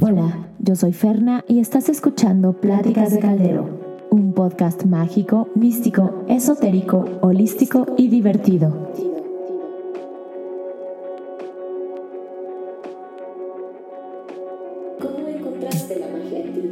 Hola, yo soy Ferna y estás escuchando Pláticas de Caldero, un podcast mágico, místico, esotérico, holístico y divertido. ¿Cómo encontraste la magia en ti?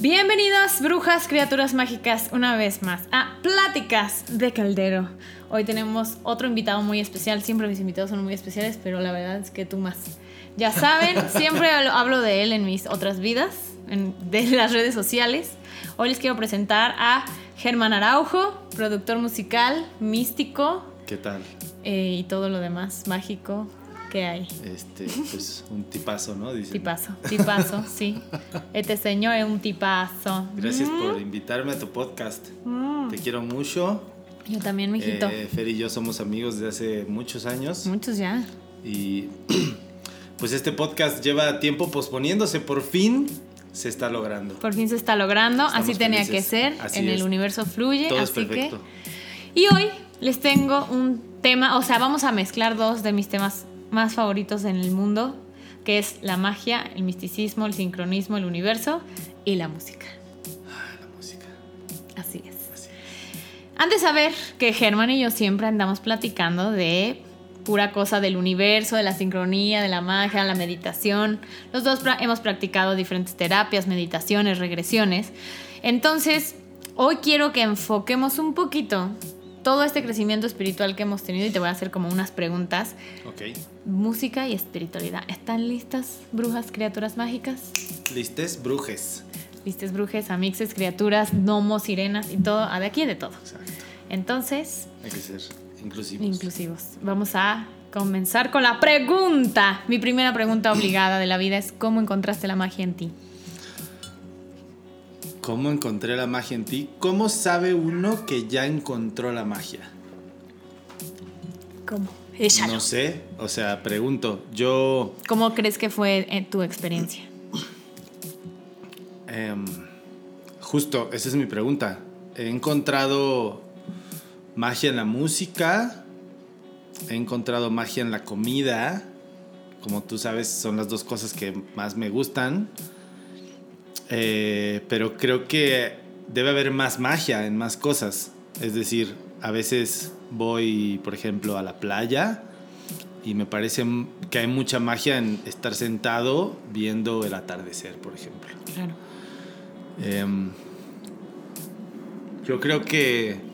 Bienvenidos, brujas, criaturas mágicas, una vez más a Pláticas de Caldero. Hoy tenemos otro invitado muy especial. Siempre mis invitados son muy especiales, pero la verdad es que tú más. Ya saben, siempre hablo- de él en mis otras vidas, en- de las redes sociales. Hoy les quiero presentar a Germán Araujo, productor musical, místico ¿Qué tal? eh, y todo lo demás mágico que hay. Este, pues un tipazo, ¿no? Dicen. Tipazo, tipazo, sí. Este señor es un tipazo. Gracias Mm, por invitarme a tu podcast. mm. Te quiero mucho. Yo también, mijito. Eh, Fer y yo somos amigos de hace muchos años. Muchos ya. Y pues este podcast lleva tiempo posponiéndose. Por fin se está logrando. Por fin se está logrando. Estamos así tenía felices. que ser. Así en es. el universo fluye. Todo es así perfecto. que. Y hoy les tengo un tema. O sea, vamos a mezclar dos de mis temas más favoritos en el mundo. Que es la magia, el misticismo, el sincronismo, el universo y la música. Ah, la música. Así es. Así Han de saber que Germán y yo siempre andamos platicando de pura cosa del universo, de la sincronía, de la magia, la meditación. Los dos hemos practicado diferentes terapias, meditaciones, regresiones. Entonces, hoy quiero que enfoquemos un poquito todo este crecimiento espiritual que hemos tenido y te voy a hacer como unas preguntas. Ok. Música y espiritualidad. ¿Están listas, brujas, criaturas mágicas? Listes, brujes. Listes, brujes, amixes, criaturas, gnomos, sirenas y todo, de aquí de todo. Exacto. Entonces, Hay que ser inclusivos. inclusivos. Vamos a comenzar con la pregunta. Mi primera pregunta obligada de la vida es ¿cómo encontraste la magia en ti? ¿Cómo encontré la magia en ti? ¿Cómo sabe uno que ya encontró la magia? ¿Cómo? No sé, o sea, pregunto, yo ¿Cómo crees que fue eh, tu experiencia? em, justo, esa es mi pregunta. He encontrado magia en la música, he encontrado magia en la comida, como tú sabes, son las dos cosas que más me gustan. Eh, pero creo que debe haber más magia en más cosas. Es decir, a veces voy, por ejemplo, a la playa y me parece que hay mucha magia en estar sentado viendo el atardecer, por ejemplo. Claro. Em, yo creo que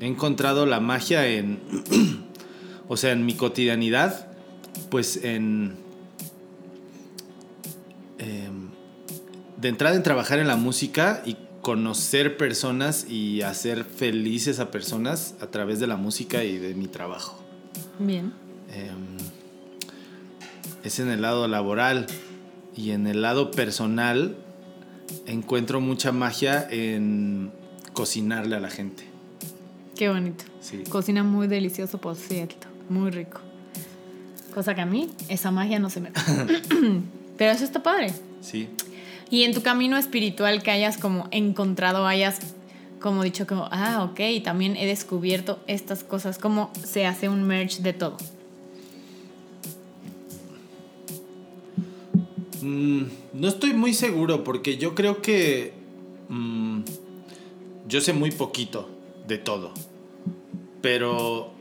he encontrado la magia en, o sea, en mi cotidianidad, pues en, em, de entrada en trabajar en la música y conocer personas y hacer felices a personas a través de la música y de mi trabajo. Bien. Em, es en el lado laboral y en el lado personal encuentro mucha magia en cocinarle a la gente. Qué bonito. Sí. Cocina muy delicioso, por cierto. Muy rico. Cosa que a mí, esa magia no se me. Pero eso está padre. Sí. Y en tu camino espiritual que hayas como encontrado, hayas como dicho como, ah, ok, también he descubierto estas cosas, cómo se hace un merge de todo. Mm, no estoy muy seguro porque yo creo que mm, yo sé muy poquito de todo. Pero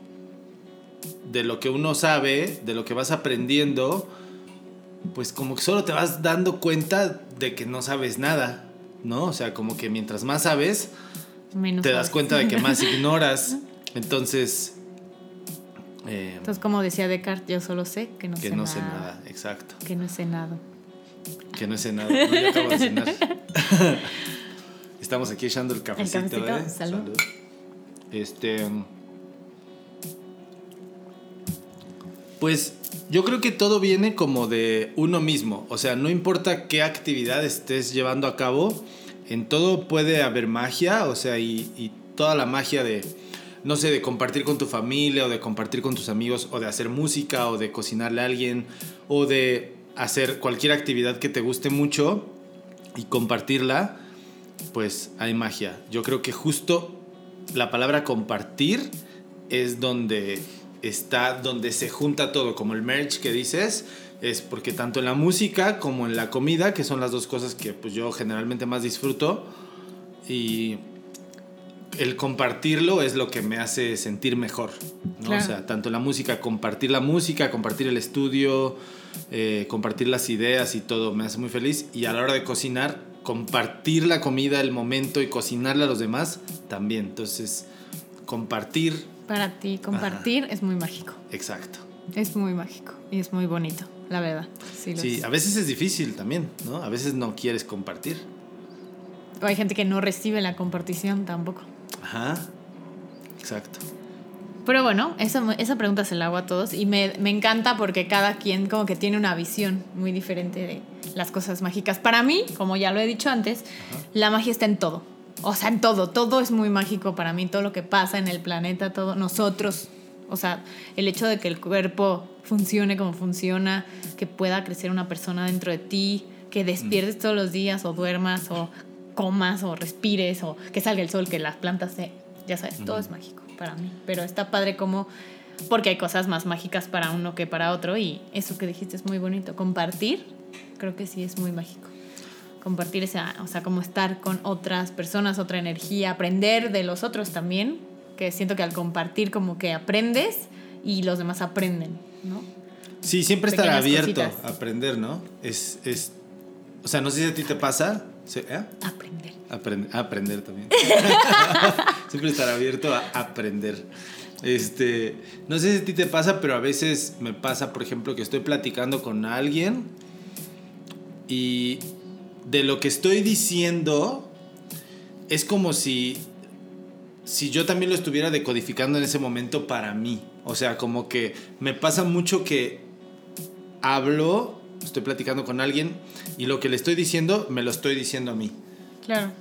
de lo que uno sabe, de lo que vas aprendiendo, pues como que solo te vas dando cuenta de que no sabes nada, ¿no? O sea, como que mientras más sabes, Menos te das sabes. cuenta de que más ignoras. Entonces, eh, Entonces, como decía Descartes, yo solo sé que no, que sé, no nada, sé nada, exacto. Que no sé nada. Que no sé nada. No, yo acabo de cenar. Estamos aquí echando el cafecito, cafecito, ¿eh? salud. Este. Pues yo creo que todo viene como de uno mismo. O sea, no importa qué actividad estés llevando a cabo, en todo puede haber magia. O sea, y, toda la magia de, no sé, de compartir con tu familia o de compartir con tus amigos o de hacer música o de cocinarle a alguien o de hacer cualquier actividad que te guste mucho y compartirla, pues hay magia. Yo creo que justo la palabra compartir es donde está donde se junta todo, como el merch que dices, es porque tanto en la música como en la comida, que son las dos cosas que pues yo generalmente más disfruto, y el compartirlo es lo que me hace sentir mejor. ¿no? Claro. O sea, tanto la música, compartir la música, compartir el estudio, eh, compartir las ideas y todo me hace muy feliz. Y a la hora de cocinar, compartir la comida, el momento y cocinarle a los demás también. Entonces, compartir, Para ti, compartir es muy mágico. exacto. Es muy mágico y es muy bonito, la verdad. Sí, Sí, es. a veces es difícil también, ¿no? A veces no quieres compartir. O hay gente que no recibe la compartición tampoco. Ajá. Exacto. Pero bueno, esa, esa pregunta se la hago a todos y me, me encanta porque cada quien como que tiene una visión muy diferente de las cosas mágicas. Para mí, como ya lo he dicho antes, la magia está en todo. O sea, en todo. Todo es muy mágico para mí. Todo lo que pasa en el planeta, todo. Nosotros. O sea, el hecho de que el cuerpo funcione como funciona, que pueda crecer una persona dentro de ti, que despiertes todos los días o duermas o comas o respires o que salga el sol, que las plantas se... Ya sabes, todo es mágico para mí. Pero está padre como... Porque hay cosas más mágicas para uno que para otro y eso que dijiste es muy bonito. Compartir, creo que sí es muy mágico. Compartir esa, o sea, como estar con otras personas, otra energía, aprender de los otros también, que siento que al compartir como que aprendes y los demás aprenden, ¿no? Sí, siempre estar abierto cositas. a aprender, ¿no? Es, es, o sea, no sé si a ti te pasa. ¿Eh? Aprender. Aprender, aprender también. Siempre estar abierto a aprender. Este, no sé si a ti te pasa, pero a veces me pasa, por ejemplo, que estoy platicando con alguien y de lo que estoy diciendo es como si si yo también lo estuviera decodificando en ese momento para mí. O sea, como que me pasa mucho que hablo, estoy platicando con alguien y lo que le estoy diciendo me lo estoy diciendo a mí. Claro.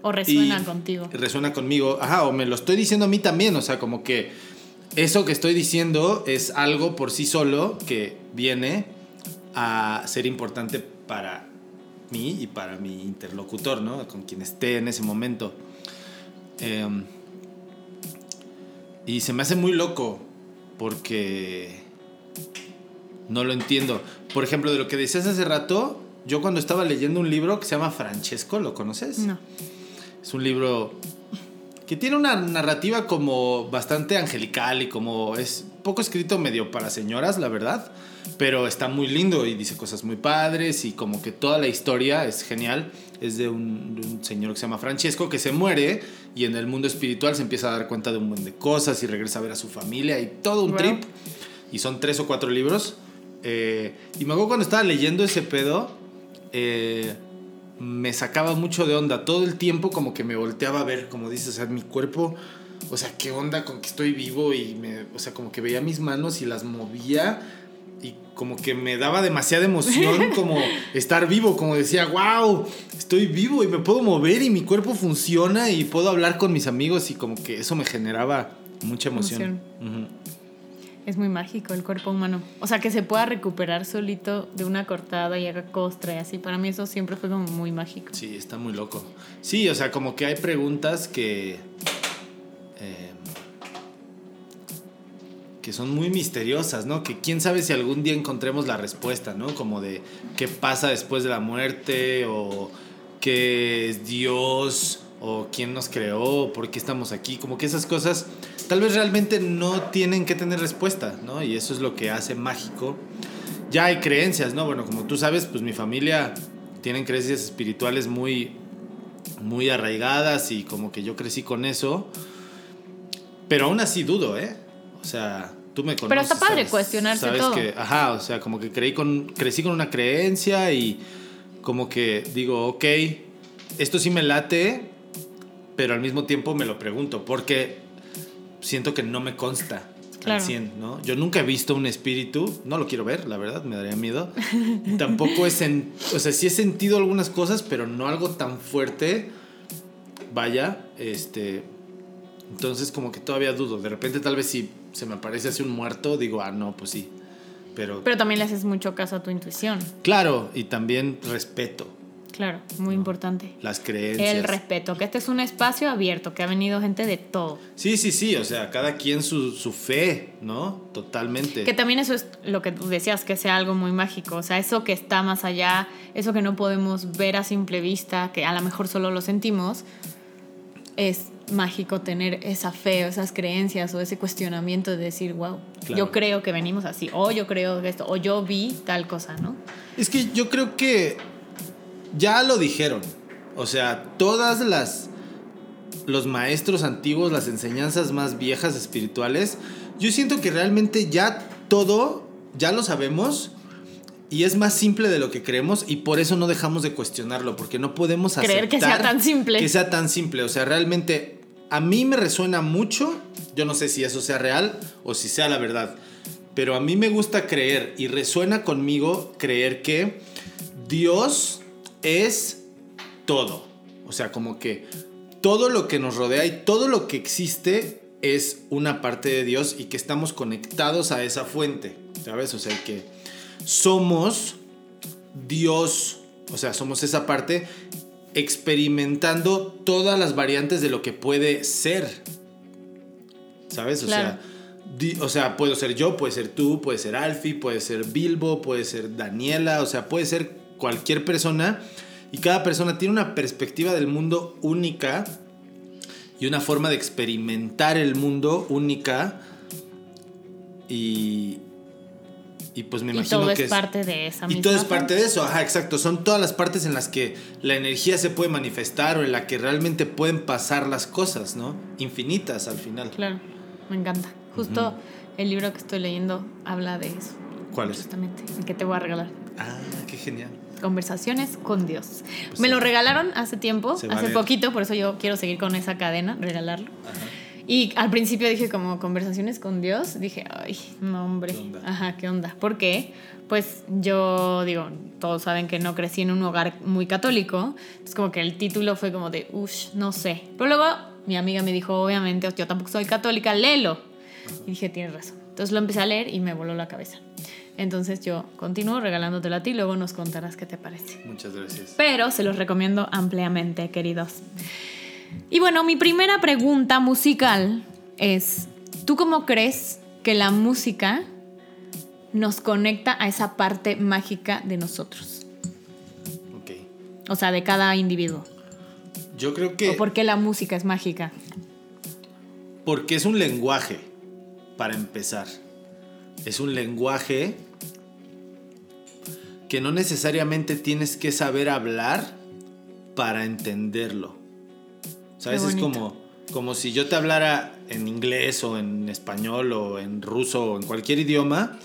O resuena Y contigo. Resuena conmigo. Ajá, o me lo estoy diciendo a mí también. O sea, como que eso que estoy diciendo es algo por sí solo que viene a ser importante para mí y para mi interlocutor, ¿no? Con quien esté en ese momento. Em, y se me hace muy loco porque no lo entiendo. Por ejemplo, de lo que decías hace rato, yo cuando estaba leyendo un libro que se llama Francesco, ¿lo conoces? No. Es un libro que tiene una narrativa como bastante angelical y como es poco escrito medio para señoras, la verdad, pero está muy lindo y dice cosas muy padres y como que toda la historia es genial. Es de un, de un señor que se llama Francesco que se muere y en el mundo espiritual se empieza a dar cuenta de un montón de cosas y regresa a ver a su familia y todo un trip. Y son tres o cuatro libros. Eh, y me acuerdo cuando estaba leyendo ese pedo, eh, me sacaba mucho de onda. Todo el tiempo como que me volteaba a ver, como dices, o sea, mi cuerpo, o sea, qué onda con que estoy vivo y me, o sea, como que veía mis manos y las movía y como que me daba demasiada emoción como estar vivo, como decía, wow, estoy vivo y me puedo mover y mi cuerpo funciona y puedo hablar con mis amigos y como que eso me generaba mucha emoción. Es muy mágico el cuerpo humano. O sea, que se pueda recuperar solito de una cortada y haga costra y así. Para mí eso siempre fue como muy mágico. Sí, está muy loco. Sí, o sea, como que hay preguntas que. Eh, que son muy misteriosas, ¿no? Que quién sabe si algún día encontremos la respuesta, ¿no? Como de qué pasa después de la muerte, o qué es Dios, o quién nos creó, por qué estamos aquí. Como que esas cosas tal vez realmente no tienen que tener respuesta, ¿no? Y eso es lo que hace mágico. Ya hay creencias, ¿no? Bueno, como tú sabes, pues mi familia tienen creencias espirituales muy, muy arraigadas y como que yo crecí con eso. Pero aún así dudo, ¿eh? O sea, tú me conoces. Pero está padre sabes- cuestionarse sabes todo. Que, ajá, o sea, como que creí con, crecí con una creencia y como que digo, ok, esto sí me late, pero al mismo tiempo me lo pregunto porque siento que no me consta. Claro. Al 100, ¿no? Yo nunca he visto un espíritu, no lo quiero ver, la verdad, me daría miedo. Tampoco es en, o sea, sí he sentido algunas cosas, pero no algo tan fuerte. Vaya, este entonces como que todavía dudo. De repente tal vez si se me aparece así un muerto, digo, ah, no, pues sí. Pero, Pero también le haces mucho caso a tu intuición. claro, y también respeto. Claro, muy importante. las creencias. El respeto, que este es un espacio abierto, que ha venido gente de todo. Sí, sí, sí, o sea, cada quien su, su fe, ¿no? Totalmente. Que también eso es lo que tú decías, que sea algo muy mágico. O sea, eso que está más allá, eso que no podemos ver a simple vista, que a lo mejor solo lo sentimos, es mágico tener esa fe o esas creencias o ese cuestionamiento de decir, wow, Claro. yo creo que venimos así, o yo creo que esto, o yo vi tal cosa, ¿no? Es que yo creo que ya lo dijeron. O sea, todas las los maestros antiguos, las enseñanzas más viejas espirituales, yo siento que realmente ya todo ya lo sabemos y es más simple de lo que creemos y por eso no dejamos de cuestionarlo, porque no podemos aceptar Creer que sea tan simple. Que sea tan simple, o sea, realmente a mí me resuena mucho, yo no sé si eso sea real o si sea la verdad, pero a mí me gusta creer y resuena conmigo creer que Dios es todo. O sea, como que todo lo que nos rodea y todo lo que existe es una parte de Dios y que estamos conectados a esa fuente, ¿sabes? O sea, que somos Dios, o sea, somos esa parte experimentando todas las variantes de lo que puede ser. ¿Sabes? O Claro. sea, di- o sea, puedo ser yo, puede ser tú, puede ser Alfie, puede ser Bilbo, puede ser Daniela, o sea, puede ser cualquier persona y cada persona tiene una perspectiva del mundo única y una forma de experimentar el mundo única y y pues me Y imagino todo que es parte de esa y misma todo es parte de eso, ajá, exacto. Son todas las partes en las que la energía se puede manifestar o en la que realmente pueden pasar las cosas, ¿no? Infinitas al final. Claro, me encanta. Justo el libro que estoy leyendo habla de eso, ¿Cuál es? justamente, el que te voy a regalar. Ah, qué genial. Conversaciones con Dios. Pues Me sí. lo regalaron hace tiempo, hace poquito, por eso yo quiero seguir con esa cadena, regalarlo. Ajá. Y al principio dije como conversaciones con Dios, dije, ay, no hombre, ¿Qué onda? ajá, ¿qué onda? ¿Por qué? Pues yo digo, todos saben que no crecí en un hogar muy católico, es como que el título fue como de, uff, no sé. Pero luego mi amiga me dijo, obviamente, yo tampoco soy católica, léelo. Y dije, tienes razón. Entonces lo empecé a leer y me voló la cabeza. Entonces yo continúo regalándotelo a ti, luego nos contarás qué te parece Muchas gracias. pero se los recomiendo ampliamente, queridos. Y bueno, mi primera pregunta musical es, ¿tú cómo crees que la música nos conecta a esa parte mágica de nosotros? Ok. O sea, de cada individuo. Yo creo que ¿O por qué la música es mágica? porque es un lenguaje, para empezar. Es un lenguaje que no necesariamente tienes que saber hablar para entenderlo. ¿Sabes? Es como, como si yo te hablara en inglés o en español o en ruso o en cualquier idioma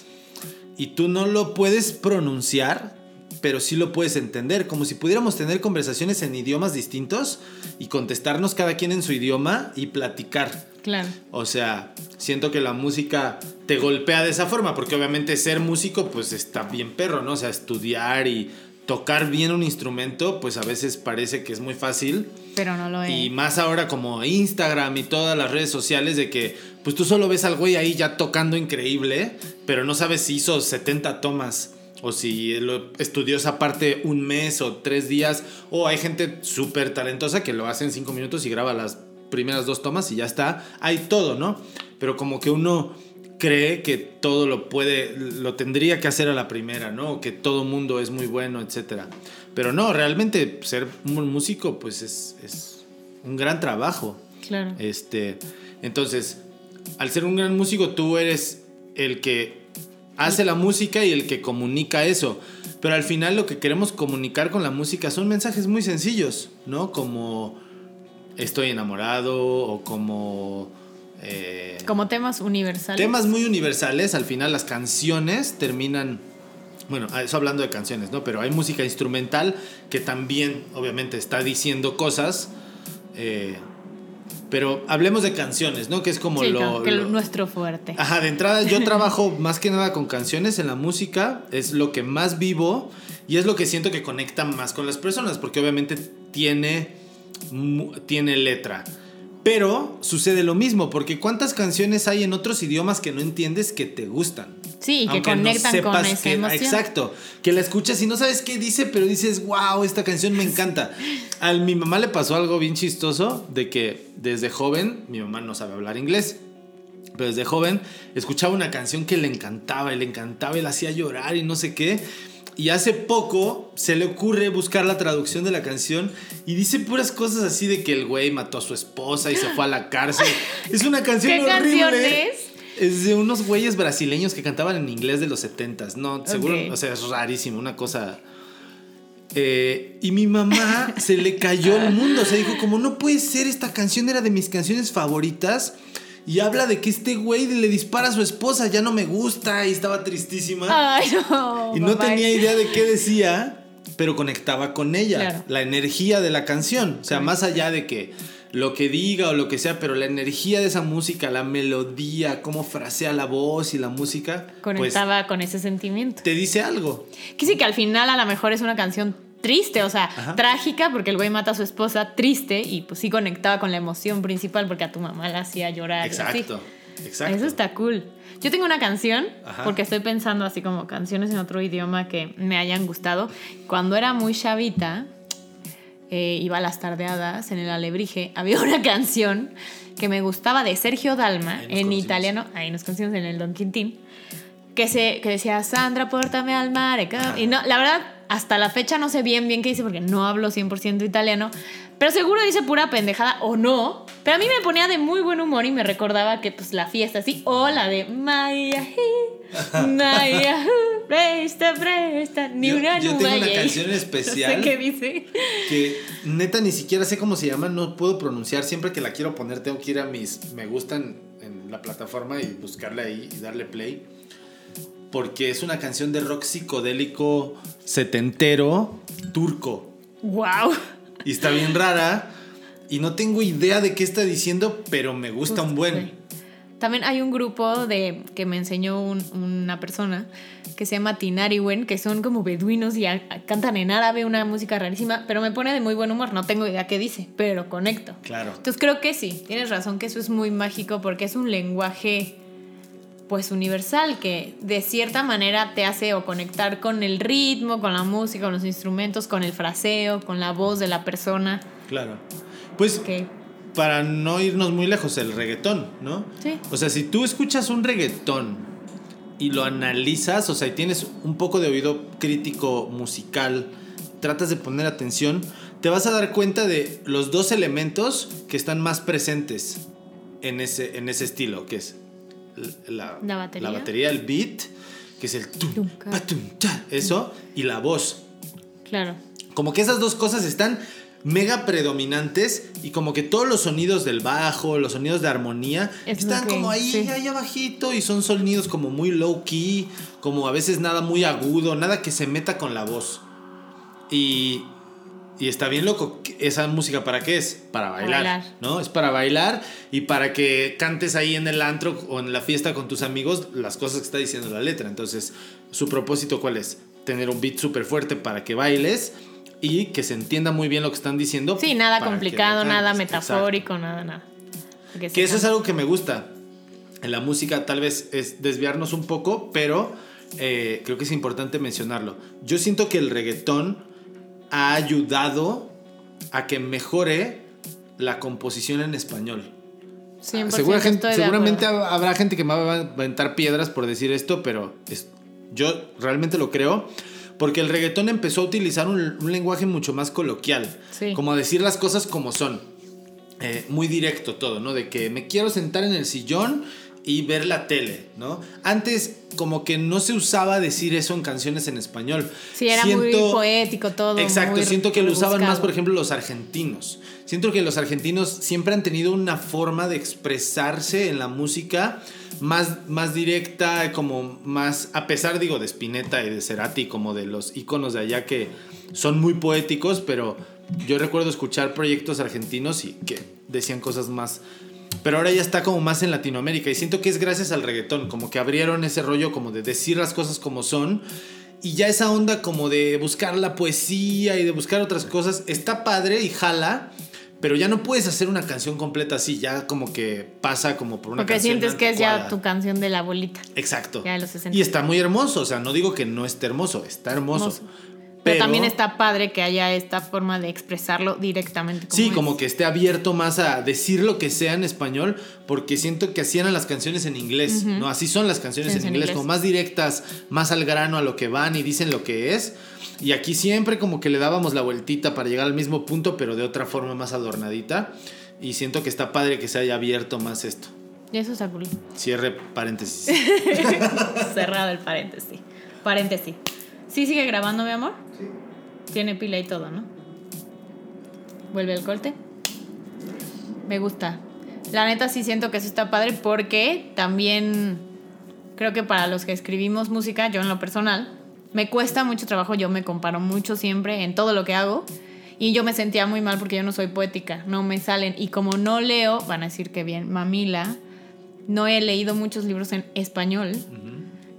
y tú no lo puedes pronunciar, pero sí lo puedes entender, como si pudiéramos tener conversaciones en idiomas distintos y contestarnos cada quien en su idioma y platicar. Claro. O sea, siento que la música te golpea de esa forma, porque obviamente ser músico pues está bien perro, ¿no? O sea, estudiar y tocar bien un instrumento pues a veces parece que es muy fácil. Pero no lo es. Y más ahora como Instagram y todas las redes sociales de que pues tú solo ves al güey ahí ya tocando increíble, pero no sabes si hizo 70 tomas o si lo estudió esa parte un mes o tres días o hay gente súper talentosa que lo hace en cinco minutos y graba las primeras dos tomas y ya está. Hay todo, ¿no? Pero como que uno cree que todo lo puede, lo tendría que hacer a la primera, ¿no? Que todo mundo es muy bueno, etcétera. Pero no, realmente ser un músico, pues es, es un gran trabajo. Claro. Este, entonces, al ser un gran músico, tú eres el que hace la música y el que comunica eso. Pero al final lo que queremos comunicar con la música son mensajes muy sencillos, ¿no? Como estoy enamorado o como... eh, Como temas universales. Temas muy universales, al final las canciones terminan, bueno, eso hablando de canciones, ¿no? Pero hay música instrumental que también, obviamente, está diciendo cosas. eh, pero hablemos de canciones, ¿no? Que es como Sí, lo... que lo- nuestro fuerte. Ajá, de entrada yo trabajo más que nada con canciones en la música, es lo que más vivo y es lo que siento que conecta más con las personas, porque obviamente tiene, tiene letra. Pero sucede lo mismo, porque ¿cuántas canciones hay en otros idiomas que no entiendes que te gustan? Sí, y que aunque no conectan con esa que- emoción. Exacto. Que la escuchas y no sabes qué dice, pero dices, wow, esta canción me encanta. A mi mamá le pasó algo bien chistoso de que desde joven, mi mamá no sabe hablar inglés. Pero desde joven escuchaba una canción que le encantaba y le encantaba y la hacía llorar y no sé qué. Y hace poco se le ocurre buscar la traducción de la canción y dice puras cosas así de que el güey mató a su esposa y se fue a la cárcel. Es una canción ¿Qué horrible. canción es? Es de unos güeyes brasileños que cantaban en inglés de los 70s. No, seguro, o sea, es rarísimo, una cosa. Eh, y mi mamá se le cayó el mundo. O sea, dijo, como no puede ser, esta canción era de mis canciones favoritas. Y habla de que este güey le dispara a su esposa, ya no me gusta. Y estaba tristísima. Ay, no. y no papá. tenía idea de qué decía, pero conectaba con ella. Claro. La energía de la canción. O sea, más allá de que lo que diga o lo que sea, pero la energía de esa música, la melodía, cómo frasea la voz y la música, pues Conectaba con ese sentimiento. te dice algo. Que sí, que al final a lo mejor es una canción triste, o sea, Ajá. trágica, porque el güey mata a su esposa, triste, y pues sí conectaba con la emoción principal, porque a tu mamá la hacía llorar. Exacto. Exacto. Eso está cool. Yo tengo una canción, Ajá. porque estoy pensando así como canciones en otro idioma que me hayan gustado. Cuando era muy chavita, eh, iba a las tardeadas en el Alebrije, había una canción que me gustaba de Sergio Dalma en conocimos. italiano, ahí nos conocimos en el Don Quintín, que, se, que decía, Sandra, pórtame al mare. ca-". Y no, la verdad, hasta la fecha no sé bien bien qué dice porque no hablo 100% italiano, pero seguro dice pura pendejada o no. Pero a mí me ponía de muy buen humor y me recordaba que pues la fiesta así, o la de Maya, Maya, presta, presta, ni Yo- una yo tengo una nubaya". canción especial. No sé qué dice. Que neta ni siquiera sé cómo se llama, no puedo pronunciar. Siempre que la quiero poner, tengo que ir a mis me gustan en la plataforma y buscarla ahí y darle play. Porque es una canción de rock psicodélico setentero turco. Wow. Y está bien rara. Y no tengo idea de qué está diciendo, pero me gusta un buen. También hay un grupo de que me enseñó un- una persona que se llama Tinariwen, que son como beduinos y a- a- cantan en árabe una música rarísima, pero me pone de muy buen humor. No tengo idea qué dice, pero conecto. Claro. Entonces creo que sí, tienes razón que eso es muy mágico porque es un lenguaje pues universal que de cierta manera te hace o conectar con el ritmo, con la música, con los instrumentos, con el fraseo, con la voz de la persona. Claro. Pues para no irnos muy lejos, el reggaetón, ¿no? Sí. O sea, si tú escuchas un reggaetón y lo analizas, o sea, y tienes un poco de oído crítico musical, tratas de poner atención, te vas a dar cuenta de los dos elementos que están más presentes en ese, en ese estilo, que es la, La batería. batería, el beat, que es el tum, cha, eso, y la voz. claro. Como que esas dos cosas están mega predominantes y como que todos los sonidos del bajo, los sonidos de armonía, Es están como ahí, sí. ahí abajito y son sonidos como muy low key, como a veces nada muy agudo, nada que se meta con la voz. Y, y está bien loco. ¿Esa música para qué es? Para bailar, Bailar. ¿no? Es para bailar y para que cantes ahí en el antro o en la fiesta con tus amigos las cosas que está diciendo la letra. Entonces, su propósito cuál es? Tener un beat súper fuerte para que bailes y que se entienda muy bien lo que están diciendo. Sí, nada complicado, nada metafórico, nada, nada. Porque Que eso es algo que me gusta. En la música tal vez es desviarnos un poco, pero eh, creo que es importante mencionarlo. Yo siento que el reggaetón ha ayudado a que mejore la composición en español. 100% Segura gente- seguramente habrá gente que me va a aventar piedras por decir esto, pero es- yo realmente lo creo. Porque el reggaetón empezó a utilizar un, un lenguaje mucho más coloquial. Sí. Como decir las cosas como son. Eh, muy directo todo, ¿no? De que me quiero sentar en el sillón y ver la tele, ¿no? Antes como que no se usaba decir eso en canciones en español. Sí, era muy poético todo. Exacto, muy siento que lo usaban más, por ejemplo, los argentinos. Siento que los argentinos siempre han tenido una forma de expresarse en la música más, más directa, como más, a pesar, digo, de Spinetta y de Cerati, como de los íconos de allá que son muy poéticos, pero yo recuerdo escuchar proyectos argentinos y que decían cosas más... Pero ahora ya está como más en Latinoamérica y siento que es gracias al reggaetón, como que abrieron ese rollo como de decir las cosas como son y ya esa onda como de buscar la poesía y de buscar otras cosas está padre y jala, pero ya no puedes hacer una canción completa así, ya como que pasa como por una Porque canción sientes que es ya anticuada. tu canción de la abuelita. Exacto. Ya de los 60. Y está muy hermoso, o sea, no digo que no esté hermoso, está hermoso. Hermoso. Pero, también está padre que haya esta forma de expresarlo directamente. Sí, es. como que esté abierto más a decir lo que sea en español, porque siento que así eran las canciones en inglés, ¿no? Así son las canciones Sí, en, en inglés, inglés. como más directas, más al grano a lo que van y dicen lo que es. Y aquí siempre como que le dábamos la vueltita para llegar al mismo punto, pero de otra forma más adornadita. Y siento que está padre que se haya abierto más esto. Y eso está cool. Cierre paréntesis. Cerrado el paréntesis. Paréntesis. ¿Sí sigue grabando, mi amor? Sí. Tiene pila y todo, ¿no? Vuelve el corte. Me gusta. La neta sí siento que eso está padre porque también creo que para los que escribimos música, yo en lo personal, me cuesta mucho trabajo, yo me comparo mucho siempre en todo lo que hago y yo me sentía muy mal porque yo no soy poética, no me salen y como no leo, van a decir que bien, mamila, no he leído muchos libros en español.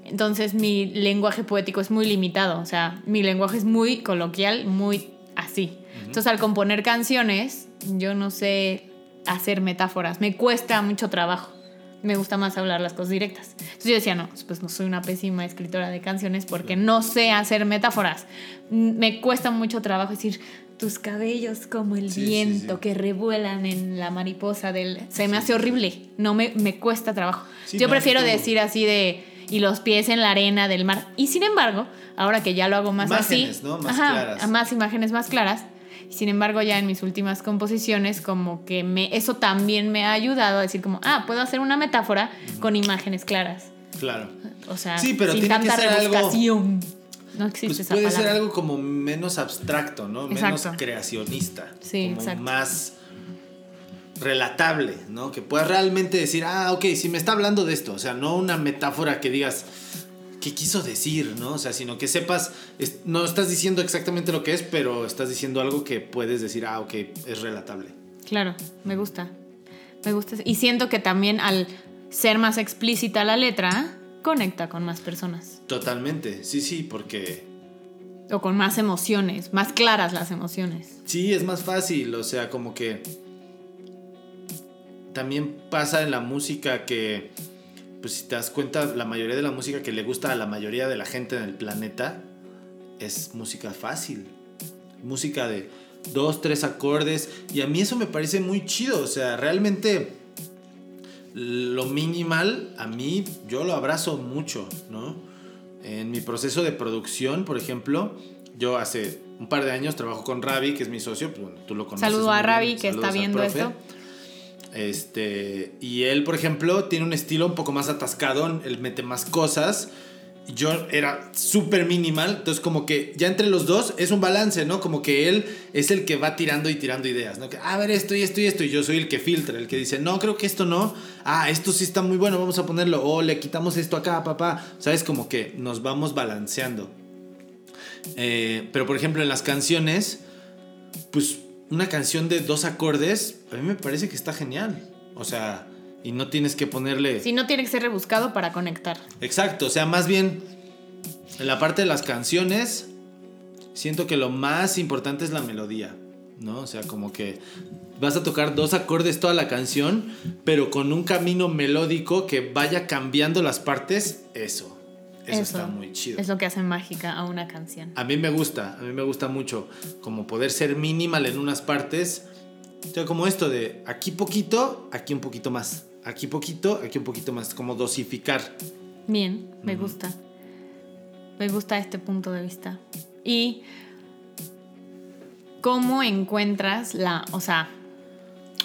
Entonces mi lenguaje poético es muy limitado, o sea, mi lenguaje es muy coloquial, muy así. Entonces al componer canciones, yo no sé hacer metáforas, me cuesta mucho trabajo. Me gusta más hablar las cosas directas. Entonces yo decía, no, pues no soy una pésima escritora de canciones porque no sé hacer metáforas. Me cuesta mucho trabajo decir tus cabellos como el Sí, viento sí. que revuelan en la mariposa del... Se me hace horrible, no me, me cuesta trabajo. Yo prefiero decir así de y los pies en la arena del mar. Y sin embargo, ahora que ya lo hago más Imágenes, así, ¿no? Más claras. más imágenes más claras. Sin embargo, ya en mis últimas composiciones, como que me, eso también me ha ayudado a decir como, ah, puedo hacer una metáfora con imágenes claras. claro. O sea, Sí, pero sin tiene que tanta ser algo-. No existe Pues esa puede palabra. ser algo como menos abstracto, ¿no? Menos creacionista. Sí, como exacto. más relatable, ¿no? Que puedas realmente decir, ah, ok, si me está hablando de esto, o sea, no una metáfora que digas, ¿qué quiso decir, no? O sea, sino que sepas, es- no estás diciendo exactamente lo que es, pero estás diciendo algo que puedes decir, ah, ok, es relatable. Claro, me gusta. Me gusta. Y siento que también al ser más explícita la letra, conecta con más personas. Totalmente, sí, sí, porque O con más emociones, más claras las emociones. Sí, es más fácil, o sea, como que también pasa en la música que, pues si te das cuenta, la mayoría de la música que le gusta a la mayoría de la gente en el planeta es música fácil, música de dos, tres acordes, y a mí eso me parece muy chido, o sea, realmente lo minimal, a mí yo lo abrazo mucho, ¿no? En mi proceso de producción, por ejemplo, yo hace un par de años trabajo con Ravi, que es mi socio, pues, tú lo conoces. Saludo a Ravi, que está viendo profe. esto. Este, y él, por ejemplo, tiene un estilo un poco más atascado, él mete más cosas. Yo era súper minimal, entonces como que ya entre los dos es un balance, ¿no? Como que él es el que va tirando y tirando ideas, ¿no? Que, a ver, esto y esto y esto, y yo soy el que filtra, el que dice, no, creo que esto no, ah, esto sí está muy bueno, vamos a ponerlo, o le quitamos esto acá, papá, ¿sabes? Como que nos vamos balanceando. Eh, pero por ejemplo en las canciones, pues una canción de dos acordes, a mí me parece que está genial. O sea, y no tienes que ponerle... Si no tiene que ser rebuscado para conectar. Exacto, o sea, más bien en la parte de las canciones, siento que lo más importante es la melodía, ¿no? O sea, como que vas a tocar dos acordes toda la canción, pero con un camino melódico que vaya cambiando las partes, eso. Eso, está muy chido. Es lo que hace mágica a una canción. A mí me gusta, a mí me gusta mucho como poder ser minimal en unas partes. O sea, como esto de aquí poquito, aquí un poquito más. Aquí poquito, aquí un poquito más. Como dosificar. Bien, me gusta. Me gusta este punto de vista. Y cómo encuentras la, o sea,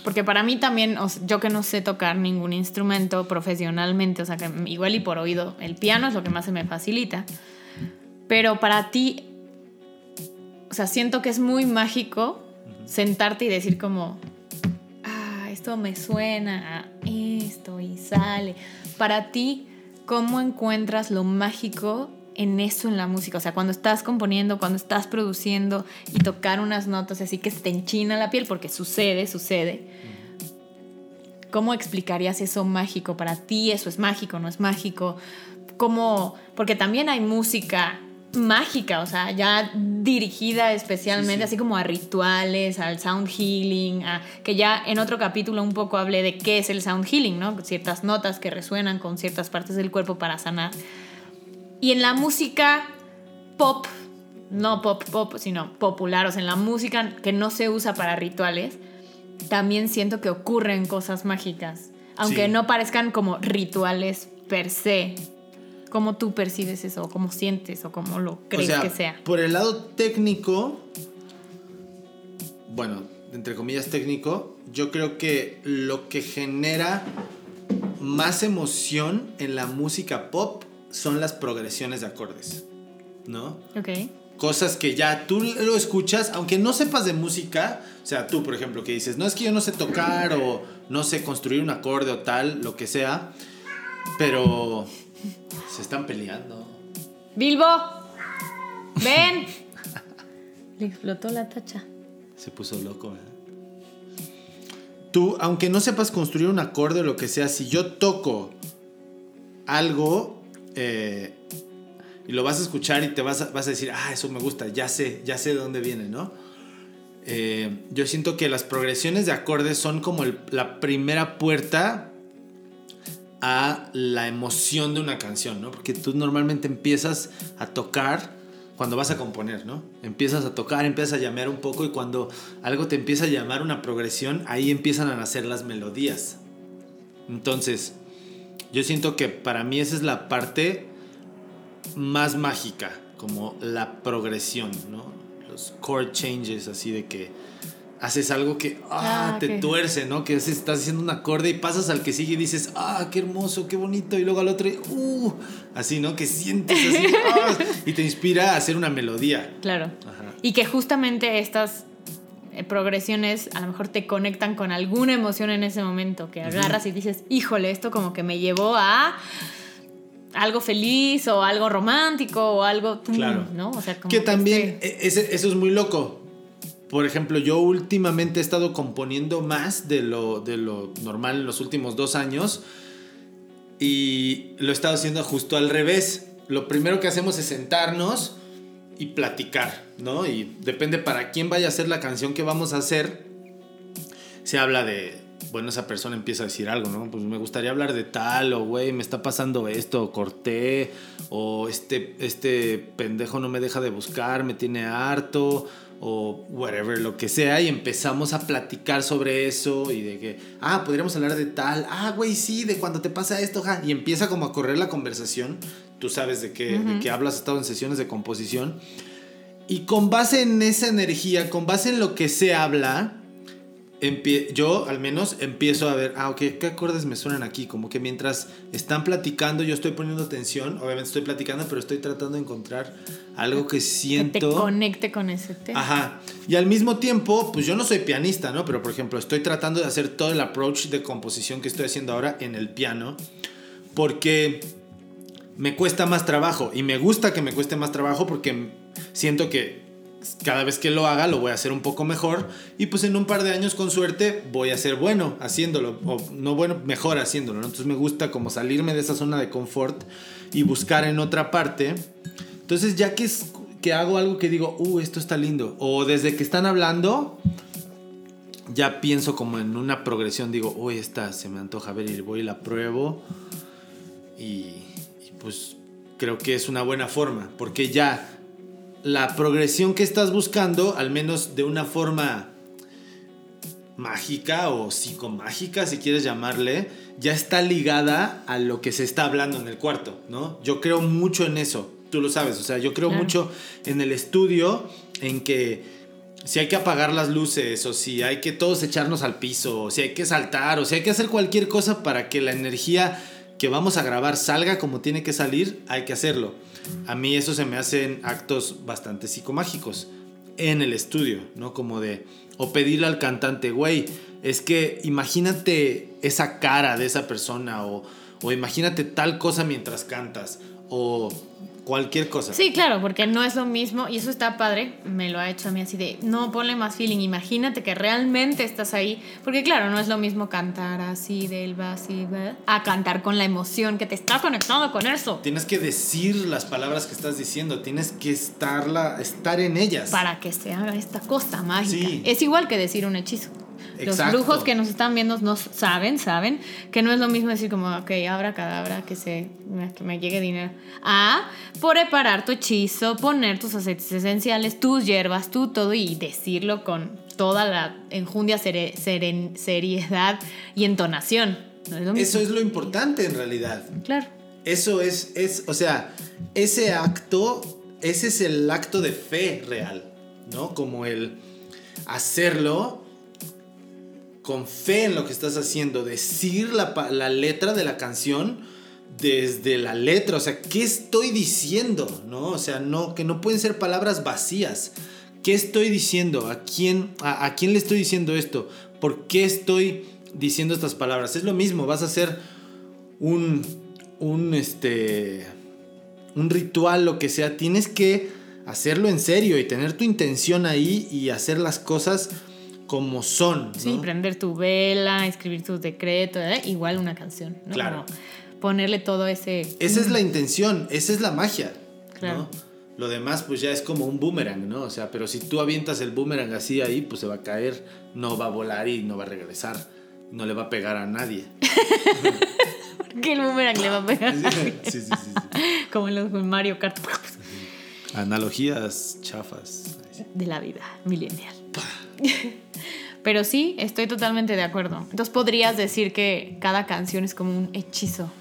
porque para mí también, o sea, yo que no sé tocar ningún instrumento profesionalmente, o sea, que igual y por oído, el piano es lo que más se me facilita. Pero para ti, o sea, siento que es muy mágico sentarte y decir como, ah, esto me suena a esto y sale. Para ti, ¿cómo encuentras lo mágico en eso en la música? O sea, cuando estás componiendo, cuando estás produciendo y tocar unas notas así que se te enchina la piel, porque sucede, sucede. ¿Cómo explicarías eso mágico? Para ti eso es mágico, no es mágico. ¿Cómo? Porque también hay música mágica, o sea, ya dirigida especialmente Sí, sí. así como a rituales, al sound healing, a, que ya en otro capítulo un poco hablé de qué es el sound healing, ¿no? Ciertas notas que resuenan con ciertas partes del cuerpo para sanar. Y en la música pop, no pop pop, sino popular, o sea, en la música que no se usa para rituales, también siento que ocurren cosas mágicas, aunque Sí. no parezcan como rituales per se. ¿Cómo tú percibes eso? ¿O ¿Cómo sientes? ¿O cómo lo crees o sea, que sea? Por el lado técnico, bueno, entre comillas técnico, yo creo que lo que genera más emoción en la música pop son las progresiones de acordes, ¿no? Ok. Cosas que ya tú lo escuchas, aunque no sepas de música, o sea, tú, por ejemplo, que dices, no es que yo no sé tocar o no sé construir un acorde o tal, lo que sea, pero se están peleando. Bilbo, ven. Le explotó la tacha. Se puso loco, ¿verdad? Tú, aunque no sepas construir un acorde o lo que sea, si yo toco algo eh, y lo vas a escuchar y te vas a, vas a decir, ah, eso me gusta, ya sé, ya sé de dónde viene, ¿no? Eh, yo siento que las progresiones de acordes son como la primera puerta a la emoción de una canción, ¿no? Porque tú normalmente empiezas a tocar cuando vas a componer, ¿no? Empiezas a tocar, empiezas a llamear un poco y cuando algo te empieza a llamar una progresión, ahí empiezan a nacer las melodías. Entonces, yo siento que para mí esa es la parte más mágica, como la progresión, ¿no? Los chord changes, así de que haces algo que ah, Ah, te ok. tuerce, ¿no? Que estás haciendo un acorde y pasas al que sigue y dices, ah, qué hermoso, qué bonito, y luego al otro, y, uh, así, ¿no? Que sientes así, ah, y te inspira a hacer una melodía. Claro. Ajá. Y que justamente estas progresiones a lo mejor te conectan con alguna emoción en ese momento, que agarras y dices, híjole, esto como que me llevó a algo feliz o algo romántico o algo, Claro. ¿no? O sea, como Que también, este- e- ese- eso es muy loco. Por ejemplo, yo últimamente he estado componiendo más de lo, de lo normal en los últimos dos años y lo he estado haciendo justo al revés. Lo primero que hacemos es sentarnos y platicar, ¿no? Y depende para quién vaya a ser la canción que vamos a hacer. Se habla de, bueno, esa persona empieza a decir algo, ¿no? Pues me gustaría hablar de tal, o güey, me está pasando esto, o corté, o este, este pendejo no me deja de buscar, me tiene harto, o whatever, lo que sea, y empezamos a platicar sobre eso y de que, ah, podríamos hablar de tal, ah, güey, sí, de cuando te pasa esto, ja, y empieza como a correr la conversación, tú sabes de qué, de qué hablas, has estado en sesiones de composición, y con base en esa energía, con base en lo que se habla, yo al menos empiezo a ver, ah, ok, ¿qué acordes me suenan aquí? Como que mientras están platicando, yo estoy poniendo atención, obviamente estoy platicando, pero estoy tratando de encontrar algo que que te siento. conecte con ese tema. Ajá. Y al mismo tiempo, pues yo no soy pianista, ¿no? Pero por ejemplo, estoy tratando de hacer todo el approach de composición que estoy haciendo ahora en el piano. Porque me cuesta más trabajo. Y me gusta que me cueste más trabajo porque siento que cada vez que lo haga lo voy a hacer un poco mejor. Y pues en un par de años, con suerte, voy a ser bueno haciéndolo. O no bueno, mejor haciéndolo. Entonces me gusta como salirme de esa zona de confort y buscar en otra parte. Entonces, ya que, que hago algo que digo, uh, esto está lindo, o desde que están hablando, ya pienso como en una progresión, digo, uy, esta se me antoja ver y voy y la pruebo. Y pues creo que es una buena forma, porque ya la progresión que estás buscando, al menos de una forma mágica o psicomágica, si quieres llamarle, ya está ligada a lo que se está hablando en el cuarto, ¿no? Yo creo mucho en eso, tú lo sabes, o sea, yo creo Claro. mucho en el estudio, en que si hay que apagar las luces, o si hay que todos echarnos al piso, o si hay que saltar, o si hay que hacer cualquier cosa para que la energía que vamos a grabar salga como tiene que salir, hay que hacerlo. A mí eso se me hacen actos bastante psicomágicos en el estudio, ¿no? Como de, o pedirle al cantante, güey, es que imagínate esa cara de esa persona, o, o imagínate tal cosa mientras cantas, o cualquier cosa. Sí, claro, porque no es lo mismo, y eso está padre, me lo ha hecho a mí así de, no, ponle más feeling, imagínate que realmente estás ahí, porque claro, no es lo mismo cantar así del así, a cantar con la emoción que te está conectando con eso, Tienes que decir las palabras que estás diciendo, tienes que estarla, estar en ellas. para que se haga esta cosa mágica. Sí. Es igual que decir un hechizo. Los brujos que nos están viendo no saben, saben que no es lo mismo decir como, ok, abra cadabra, que, se, que me llegue dinero. A preparar tu hechizo, poner tus aceites esenciales, tus hierbas, tú todo y decirlo con toda la enjundia, sere- seren- seriedad y entonación. No es lo mismo. Eso es lo importante en realidad. Claro. Eso es, es, o sea, ese acto, ese es el acto de fe real, ¿no? Como el hacerlo con fe en lo que estás haciendo, decir la, letra de la canción desde la letra, o sea, ¿qué estoy diciendo? ¿No? O sea, no, que no pueden ser palabras vacías. ¿Qué estoy diciendo? ¿A quién, a quién le estoy diciendo esto? ¿Por qué estoy diciendo estas palabras? Es lo mismo, vas a hacer un, un, este, un ritual, lo que sea, tienes que hacerlo en serio y tener tu intención ahí y hacer las cosas como son. ¿no? Sí, prender tu vela, escribir tu decreto, ¿eh? igual una canción. ¿no? Claro. Como ponerle todo ese... Esa es la intención, esa es la magia. Claro. ¿no? Lo demás pues ya es como un boomerang, ¿no? O sea, pero si tú avientas el boomerang así ahí, pues se va a caer, no va a volar y no va a regresar, no le va a pegar a nadie. que el boomerang le va a pegar. Sí, sí, sí, sí. Como en los Mario Kart Analogías chafas. de la vida millennial. Pero sí, estoy totalmente de acuerdo. Entonces podrías decir que cada canción es como un hechizo.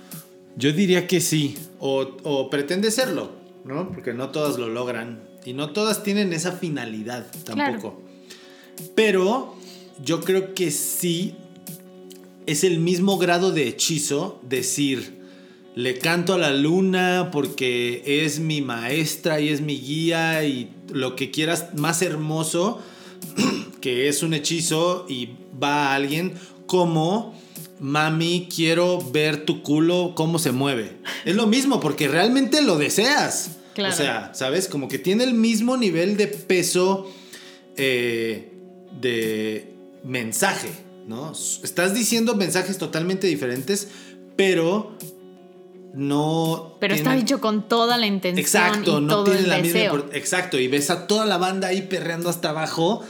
Yo diría que sí, o, o pretende serlo, ¿no? Porque no todas lo logran y no todas tienen esa finalidad tampoco. Pero yo creo que sí es el mismo grado de hechizo decir, le canto a la luna porque es mi maestra y es mi guía y lo que quieras más hermoso que es un hechizo y va a alguien como mami quiero ver tu culo cómo se mueve es lo mismo porque realmente lo deseas Claro. o sea sabes como que tiene el mismo nivel de peso eh, de mensaje no estás diciendo mensajes totalmente diferentes pero no Pero está dicho con toda la intención Exacto, y no todo tiene el la misma deseo. import- Exacto, y ves a toda la banda ahí perreando hasta abajo,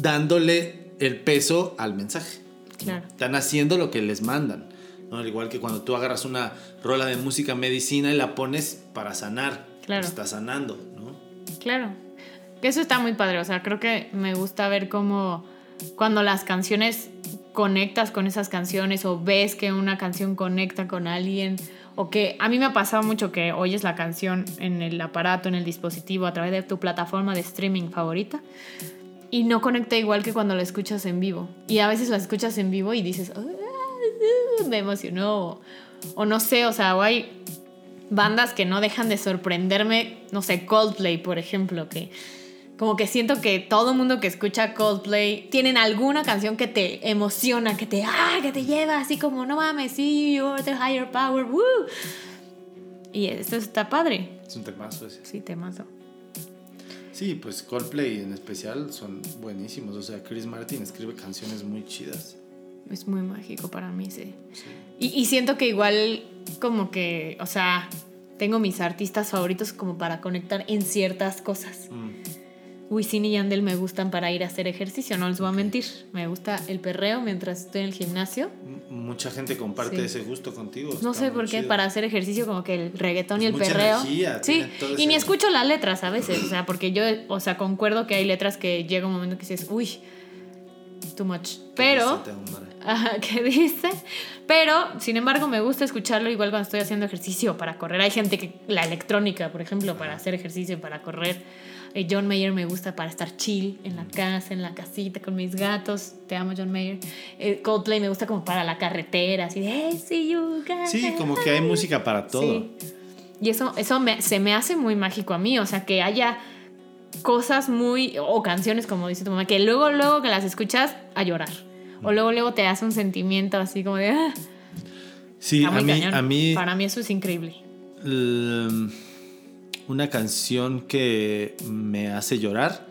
dándole el peso al mensaje. Claro. Están haciendo lo que les mandan. ¿no? Al igual que cuando tú agarras una rola de música medicina y la pones para sanar. Claro. Está sanando, ¿no? Claro. Que eso está muy padre. O sea, creo que me gusta ver cómo cuando las canciones conectas con esas canciones o ves que una canción conecta con alguien o que a mí me ha pasado mucho que oyes la canción en el aparato, en el dispositivo, a través de tu plataforma de streaming favorita y no conecta igual que cuando la escuchas en vivo. Y a veces la escuchas en vivo y dices, "Ah, me emocionó o, o no sé, o sea, o hay bandas que no dejan de sorprenderme, no sé, Coldplay, por ejemplo, que como que siento que todo mundo que escucha Coldplay tienen alguna canción que te emociona, que te, ah, que te lleva así como, no mames, sí, you're the higher power, woo. Y esto está padre. Es un temazo ese. Sí, temazo. Sí, pues Coldplay en especial son buenísimos. O sea, Chris Martin escribe canciones muy chidas. Es muy mágico para mí, sí. Sí. Y, y siento que igual como que, o sea, tengo mis artistas favoritos como para conectar en ciertas cosas. Mm. Wisin y Yandel me gustan para ir a hacer ejercicio, no les voy a mentir. Me gusta el perreo mientras estoy en el gimnasio. Mucha gente comparte Sí. ese gusto contigo. No está sé por qué, chido. para hacer ejercicio como que el reggaetón y Es el mucha perreo. energía, sí, y ni escucho las letras a veces, o sea, porque yo, o sea, concuerdo que hay letras que llega un momento que dices, uy, too much. Pero, Qué risa te hombre. Ajá, ¿qué dice? Pero, sin embargo, me gusta escucharlo igual cuando estoy haciendo ejercicio para correr. Hay gente que la electrónica, por ejemplo, para hacer ejercicio, para correr. Eh, John Mayer me gusta para estar chill en la casa, en la casita con mis gatos. Te amo, John Mayer. Eh, Coldplay me gusta como para la carretera, así de, hey, see you guys. Sí, como que hay música para todo. Sí. Y eso, eso me- se me hace muy mágico a mí, o sea, que haya cosas muy, o canciones como dice tu mamá, que luego, luego que las escuchas a llorar. O luego, luego te hace un sentimiento así como de... Ah, Sí, a mí, cañón. a mí Para mí eso es increíble. Una canción que me hace llorar,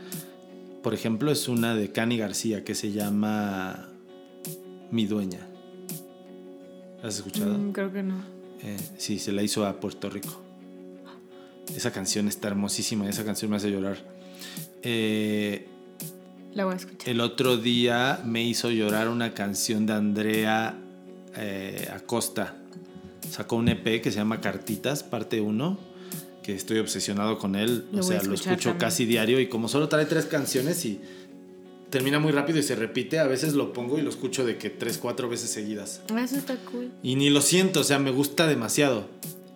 por ejemplo, es una de Cani García que se llama Mi Dueña. ¿Has escuchado? Mm, creo que no. Eh, sí, se la hizo a Puerto Rico. Esa canción está hermosísima, esa canción me hace llorar. Eh, La voy a escuchar. el otro día me hizo llorar una canción de Andrea eh, Acosta. Sacó un EP que se llama Cartitas, parte 1, que estoy obsesionado con él. Lo o sea, lo escucho también. casi diario y como solo trae tres canciones y termina muy rápido y se repite, a veces lo pongo y lo escucho de que tres, cuatro veces seguidas. Eso está cool. Y ni lo siento, o sea, me gusta demasiado.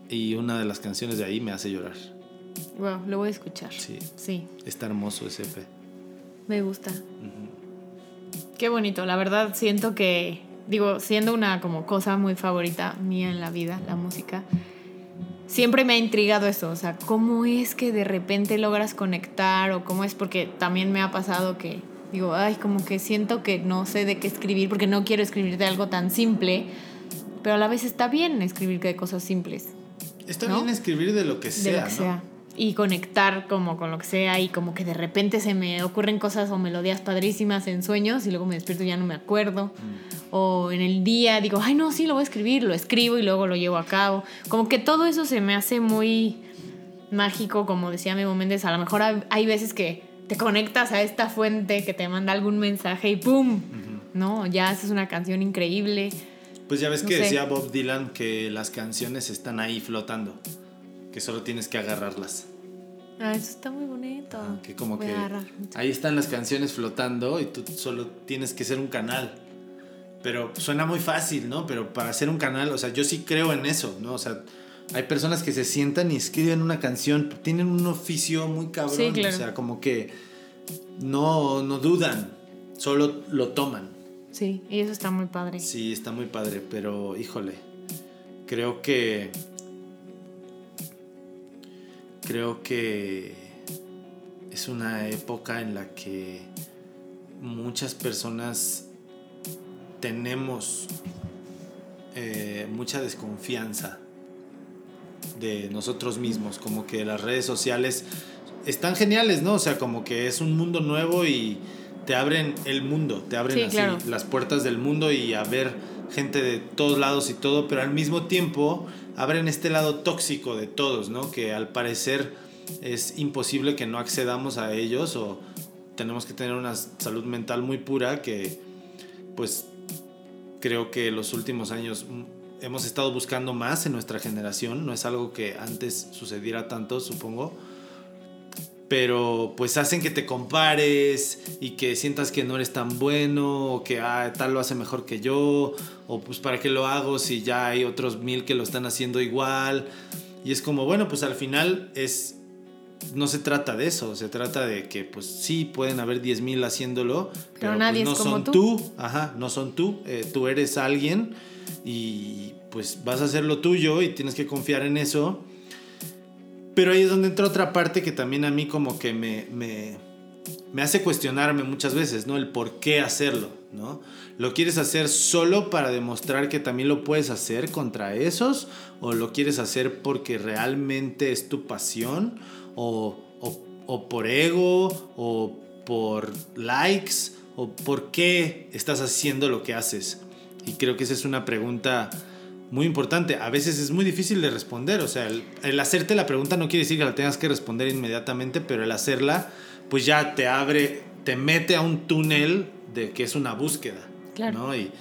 Y una de las canciones de ahí me hace llorar. Wow, lo voy a escuchar. Sí, Sí, está hermoso ese EP. me gusta. Qué bonito, la verdad siento que, digo, siendo una como cosa muy favorita mía en la vida, la música, siempre me ha intrigado eso, o sea, cómo es que de repente logras conectar o cómo es, porque también me ha pasado que digo, ay, como que siento que no sé de qué escribir, porque no quiero escribir de algo tan simple, pero a la vez está bien escribir de cosas simples. Está ¿No? bien escribir de lo que de sea, lo que ¿no? sea. Y conectar como con lo que sea y como que de repente se me ocurren cosas o melodías padrísimas en sueños y luego me despierto y ya no me acuerdo. Mm. O en el día digo, ay no, sí, lo voy a escribir, lo escribo y luego lo llevo a cabo. Como que todo eso se me hace muy mágico, como decía Memo Méndez. A lo mejor hay- veces que te conectas a esta fuente que te manda algún mensaje y ¡pum! ¿No? Ya haces una canción increíble. Pues ya ves No que sé. decía Bob Dylan que las canciones están ahí flotando, que solo tienes que agarrarlas. Ah, eso está muy bonito. Que como Voy que ahí están las canciones flotando y tú solo tienes que ser un canal. Pero suena muy fácil, ¿no? Pero para ser un canal, o sea, yo sí creo en eso, ¿no? O sea, hay personas que se sientan y escriben una canción, tienen un oficio muy cabrón, Sí, claro. o sea, como que no, no dudan, solo lo toman. Sí, y eso está muy padre. Sí, está muy padre, pero híjole, creo que... Creo que es una época en la que muchas personas tenemos eh, mucha desconfianza de nosotros mismos, como que las redes sociales están geniales, ¿no? O sea, como que es un mundo nuevo y te abren el mundo, te abren Sí, así claro. las puertas del mundo y a ver gente de todos lados y todo, pero al mismo tiempo abren este lado tóxico de todos, ¿no? Que al parecer es imposible que no accedamos a ellos o tenemos que tener una salud mental muy pura que pues creo que los últimos años hemos estado buscando más en nuestra generación, no es algo que antes sucediera tanto, supongo, pero pues hacen que te compares y que sientas que no eres tan bueno o que ah, tal lo hace mejor que yo o pues para qué lo hago si ya hay otros mil que lo están haciendo igual y es como bueno pues al final es no se trata de eso, se trata de que pues sí pueden haber 10 mil haciéndolo, pero, pues, nadie es no como son tú. tú, ajá, no son tú, eh, tú eres alguien y pues vas a hacer lo tuyo y tienes que confiar en eso. Pero ahí es donde entra otra parte que también a mí como que me, me, hace cuestionarme muchas veces, ¿no? El por qué hacerlo, ¿no? ¿Lo quieres hacer solo para demostrar que también lo puedes hacer contra esos? ¿O lo quieres hacer porque realmente es tu pasión? ¿O, o, o por ego? ¿O por likes? ¿O por qué estás haciendo lo que haces? Y creo que esa es una pregunta muy importante. A veces es muy difícil de responder. O sea, el, el hacerte la pregunta no quiere decir que la tengas que responder inmediatamente, pero el hacerla, pues ya te abre, te mete a un túnel de que es una búsqueda. Claro. ¿no? Y,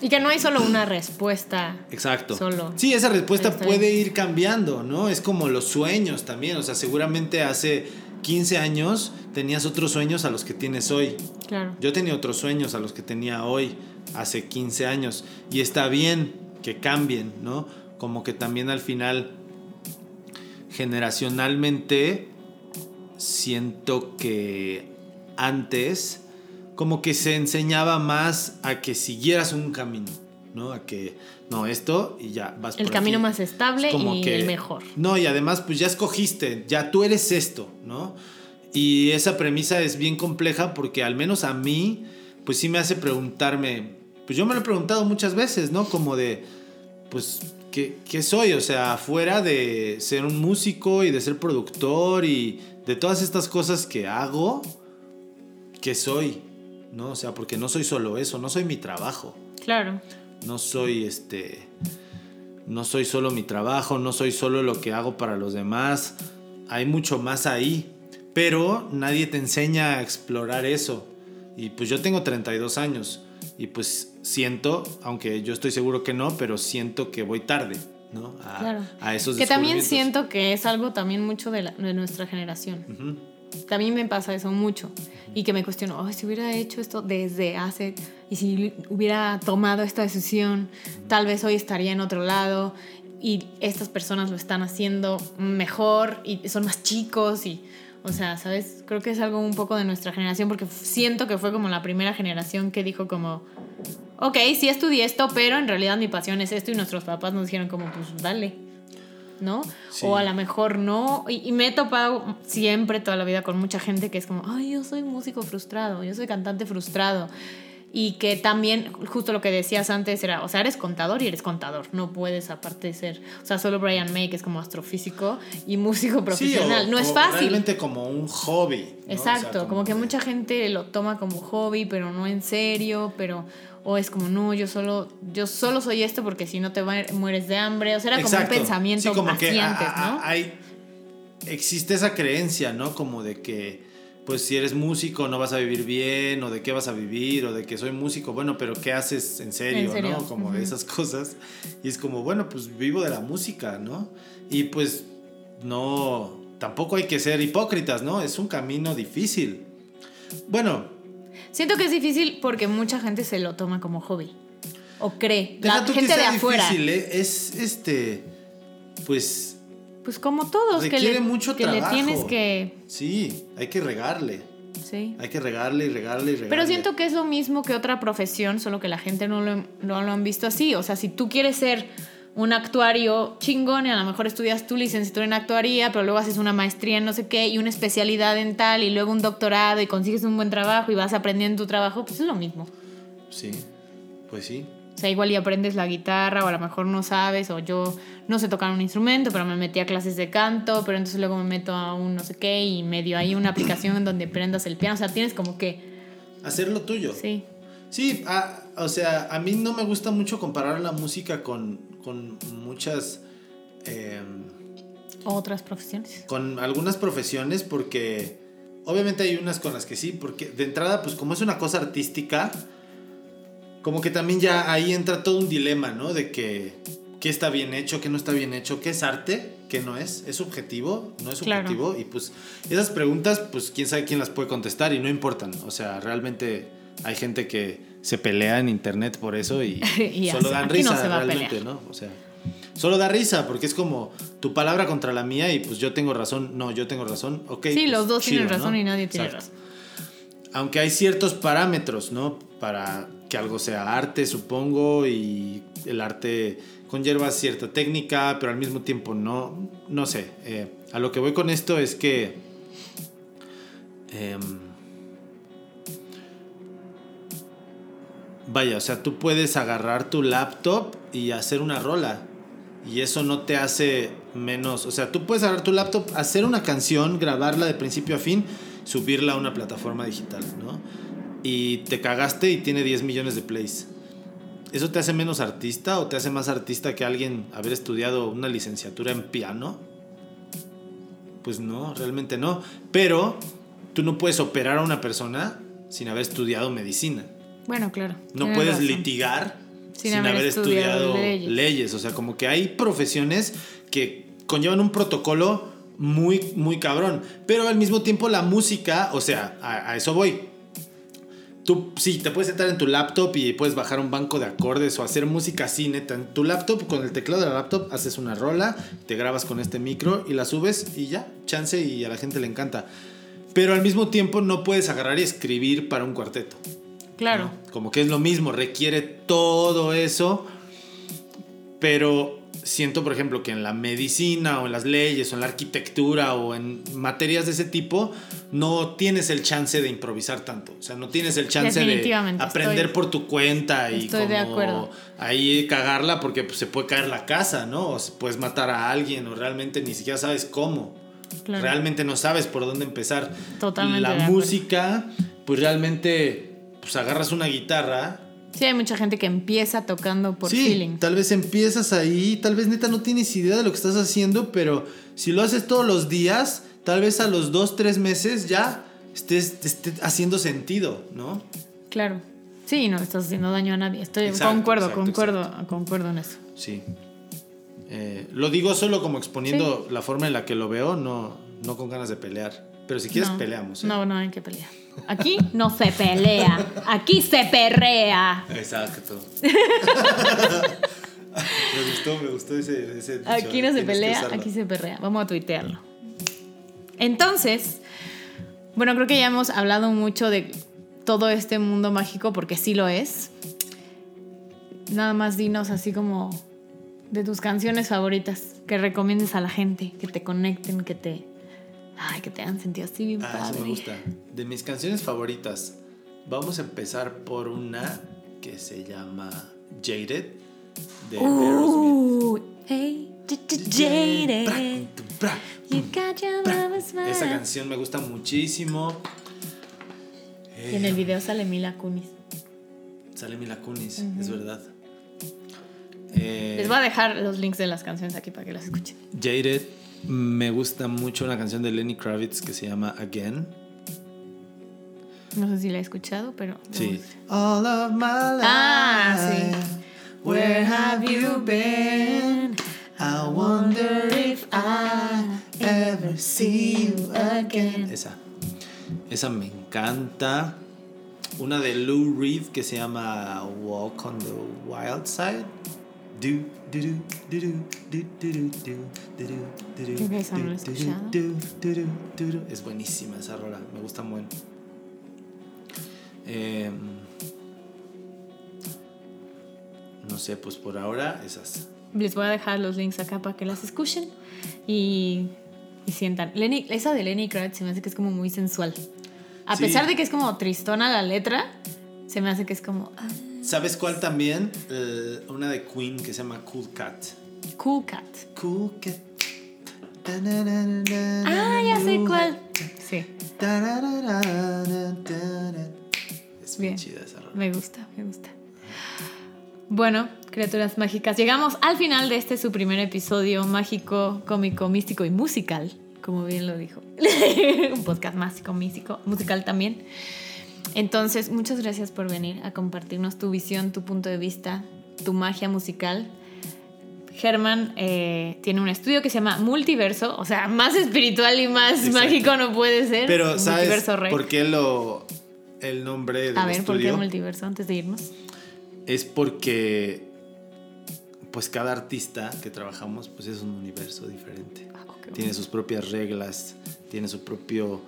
Y que no hay solo una respuesta. Exacto. Solo. Sí, esa respuesta puede ir cambiando, ¿no? Es como los sueños también. O sea, seguramente hace 15 años tenías otros sueños a los que tienes hoy. Claro. Yo tenía otros sueños a los que tenía hoy, hace 15 años. Y está bien que cambien, ¿no? Como que también al final, generacionalmente, siento que antes, como que se enseñaba más a que siguieras un camino, ¿no? A que, no, esto y ya vas El por camino aquí. más estable Es como y que- el mejor. No, y además, pues ya escogiste, ya tú eres esto, ¿no? Y esa premisa es bien compleja porque al menos a mí, pues sí me hace preguntarme, pues yo me lo he preguntado muchas veces, ¿no? Como de, pues, ¿qué, qué soy? O sea, fuera de ser un músico y de ser productor y de todas estas cosas que hago, ¿qué soy? ¿No? O sea, porque no soy solo eso, no soy mi trabajo. Claro. No soy este. No soy solo mi trabajo, no soy solo lo que hago para los demás. Hay mucho más ahí. Pero nadie te enseña a explorar eso. Y pues yo tengo 32 años. Y pues siento, aunque yo estoy seguro que no, pero siento que voy tarde, ¿no? A, Claro. a esos Que también siento que es algo también mucho de, la- de nuestra generación. Ujú. También me pasa eso mucho. Y que me cuestiono, "Ay, si hubiera hecho esto desde hace, y si hubiera tomado esta decisión, tal vez hoy estaría en otro lado. Y estas personas lo están haciendo mejor y son más chicos. Y, o sea, ¿sabes? Creo que es algo un poco de nuestra generación porque siento que fue como la primera generación que dijo como, ok, sí estudié esto, pero en realidad mi pasión es esto. Y nuestros papás nos dijeron como, pues dale. ¿no? Sí. O a lo mejor no. Y, y me he topado siempre, toda la vida, con mucha gente que es como, ay, yo soy músico frustrado, yo soy cantante frustrado. Y que también, justo lo que decías antes, era, o sea, eres contador y eres contador. No puedes, aparte de ser, o sea, solo Brian May, que es como astrofísico y músico profesional. Sí, o- no es o fácil. Realmente como un hobby. ¿no? O sea, Exacto, como, que mucha gente lo toma como hobby, pero no en serio, pero o es como no, yo solo yo solo soy esto porque si no te mueres de hambre, o sea, era como Exacto. un pensamiento Sí, como así que a- antes, a- ¿no? hay, existe esa creencia, ¿no? Como de que, pues si eres músico no vas a vivir bien, o de qué vas a vivir, o de que soy músico, bueno, pero ¿qué haces en serio, En serio, no? Como de esas cosas. Y es como, bueno, pues vivo de la música, ¿no? Y pues no, tampoco hay que ser hipócritas, ¿no? Es un camino difícil. Bueno, Siento que es difícil porque mucha gente se lo toma como hobby o cree, deja la que gente de afuera. difícil, ¿eh? Es este, pues Pues como todos que le, mucho que le tienes que sí, hay que regarle. sí. Hay que regarle y regarle y regarle. Pero siento que es lo mismo que otra profesión, solo que la gente no lo, no lo han visto así. O sea, si tú quieres ser un actuario chingón y a lo mejor estudias tu licenciatura en actuaría, pero luego haces una maestría en no sé qué y una especialidad en tal y luego un doctorado y consigues un buen trabajo y vas aprendiendo tu trabajo, pues es lo mismo. Sí, pues sí. O sea, igual y aprendes la guitarra o a lo mejor no sabes o yo no sé tocar un instrumento, pero me metí a clases de canto, pero entonces luego me meto a un no sé qué y medio hay una aplicación en donde prendas el piano. O sea, tienes como que... Hacer lo tuyo. Sí. Sí, a- o sea, a mí no me gusta mucho comparar la música con, con muchas... eh, Otras profesiones. con algunas profesiones porque obviamente hay unas con las que sí, porque de entrada pues como es una cosa artística, como que también ya ahí entra todo un dilema, ¿no? De que qué está bien hecho, qué no está bien hecho, qué es arte, qué no es, es subjetivo, no es Claro. subjetivo y pues esas preguntas pues quién sabe quién las puede contestar y no importan, o sea, realmente hay gente que se pelea en internet por eso y, Y solo dan no risa se va a realmente. ¿no? O sea, solo da risa porque es como tu palabra contra la mía y pues yo tengo razón, no, yo tengo razón, ok. Sí, pues, los dos tienen chido, razón ¿no? y nadie tiene Exacto. razón. Aunque hay ciertos parámetros, ¿no? Para que algo sea arte, supongo, y el arte conlleva cierta técnica, pero al mismo tiempo no, no sé. eh, a lo que voy con esto es que... em, vaya, o sea, tú puedes agarrar tu laptop y hacer una rola. Y eso no te hace menos. O sea, tú puedes agarrar tu laptop, hacer una canción, grabarla de principio a fin, subirla a una plataforma digital, ¿no? Y te cagaste y tiene 10 millones de plays. ¿Eso te hace menos artista o te hace más artista que alguien haber estudiado una licenciatura en piano? Pues no, realmente no. Pero tú no puedes operar a una persona sin haber estudiado medicina. Bueno, claro. No puedes razón. litigar Sin sin, haber haber, estudiado estudiado, leyes. leyes. O sea, como que hay profesiones que conllevan un protocolo muy, muy cabrón. Pero al mismo tiempo la música, o sea, a, a eso voy. Tú sí, te puedes sentar en tu laptop y puedes bajar un banco de acordes o hacer música así, neta. En tu laptop, con el teclado de la laptop, haces una rola, te grabas con este micro y la subes y ya, chance y a la gente le encanta. Pero al mismo tiempo no puedes agarrar y escribir para un cuarteto. Claro. ¿no? Como que es lo mismo, requiere todo eso. Pero siento, por ejemplo, que en la medicina o en las leyes o en la arquitectura o en materias de ese tipo, no tienes el chance de improvisar tanto. O sea, no tienes el chance de aprender estoy- por tu cuenta y estoy de como acuerdo. ahí cagarla porque pues, se puede caer la casa, ¿no? O se puedes matar a alguien o realmente ni siquiera sabes cómo. Claro. Realmente no sabes por dónde empezar. Totalmente La de música, pues realmente, pues agarras una guitarra Sí, hay mucha gente que empieza tocando por sí, feeling. tal vez empiezas ahí, tal vez neta no tienes idea de lo que estás haciendo, pero si lo haces todos los días, tal vez a los dos, tres meses ya estés, esté haciendo sentido, ¿no? Claro. Sí, no estás haciendo daño a nadie. Estoy Exacto, concuerdo, exacto, concuerdo, concuerdo en eso. Sí. Eh, lo digo solo como exponiendo la forma en la que lo veo, no, no con ganas de pelear. Pero si quieres, No. peleamos. ¿eh? No, no hay que pelear. Aquí no se pelea, aquí se perrea. Exacto. me gustó, me gustó ese, ese dicho, Aquí no se pelea, aquí se perrea. Vamos a tuitearlo. Entonces, bueno, creo que ya hemos hablado mucho de todo este mundo mágico porque sí lo es. Nada más dinos así como de tus canciones favoritas que recomiendes a la gente, que te conecten, que te ay, que te hagan sentir así bien Ah, padre. eso me gusta. De mis canciones favoritas, vamos a empezar por una que se llama Jaded de. Uh, hey, jaded. You got your mama's mind. Esa canción me gusta muchísimo. Y en el video sale Mila Kunis. Sale Mila Kunis, es verdad. Eh, Les voy a dejar los links de las canciones aquí para que las escuchen. Jaded, me gusta mucho una canción de Lenny Kravitz que se llama Again. No sé si la he escuchado, pero. Sí. All of my life. Ah, sí. Where have you been? I wonder if I ever see you again. Esa. Esa me encanta. Una de Lou Reed que se llama Walk on the Wild Side. Es buenísima esa rola, me gusta muy. No sé, pues por ahora esas. Les voy a dejar los links acá para que las escuchen y, y sientan. Esa de Lenny Kravitz se me hace que es como muy sensual. A pesar de que es como tristona la letra, se me hace que es como... ¿Sabes cuál también? Eh, una de Queen que se llama Cool Cat. cool cat. Cool Cat. Ah, ya sé cuál. Sí, Es bien Bien. chida esa rola. me gusta, me gusta. Bueno, criaturas mágicas, llegamos al final de este su primer episodio mágico, cómico, místico y musical, como bien lo dijo. Un podcast mágico, místico, musical también. Entonces, muchas gracias por venir a compartirnos tu visión, tu punto de vista, tu magia musical. Germán eh, tiene un estudio que se llama Multiverso, o sea, más espiritual y más Exacto. mágico no puede ser. Pero ¿sabes por qué lo, el nombre del A ver, ¿por qué? Multiverso antes de irnos? Es porque pues cada artista que trabajamos pues es un universo diferente. Ah, ok. Tiene sus propias reglas, tiene su propio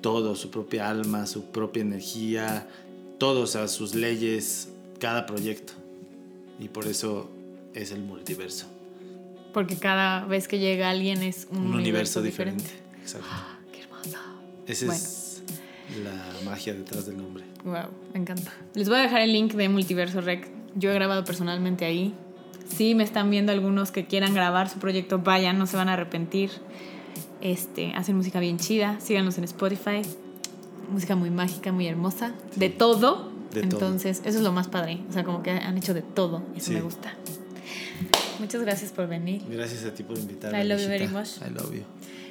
todo, su propia alma, su propia energía, todo, o sea, sus leyes, cada proyecto. Y por eso es el multiverso. Porque cada vez que llega alguien es un, Un, universo, diferente. Exacto. Qué hermoso. Esa Bueno. es la magia detrás del nombre. Wow, me encanta. Les voy a dejar el link de Multiverso Rec. Yo he grabado personalmente ahí. Si me están viendo algunos que quieran grabar su proyecto, vayan, no se van a arrepentir. Este, hacen música bien chida. Síganlos en Spotify. Música muy mágica, muy hermosa. De todo. De todo. Entonces, eso es lo más padre. O sea, como que han hecho de todo. Eso Sí. me gusta. Muchas gracias por venir. Gracias a ti por invitarme. I love you very much. I love you.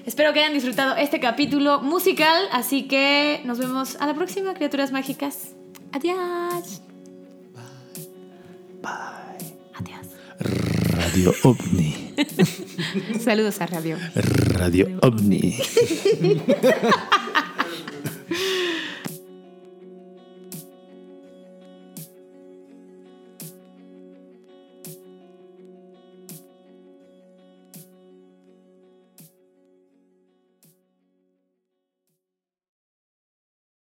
Espero que hayan disfrutado este capítulo musical, así que nos vemos a la próxima, criaturas mágicas. Adiós. Bye. Adiós. Radio OVNI. Saludos a Radio. Radio OVNI.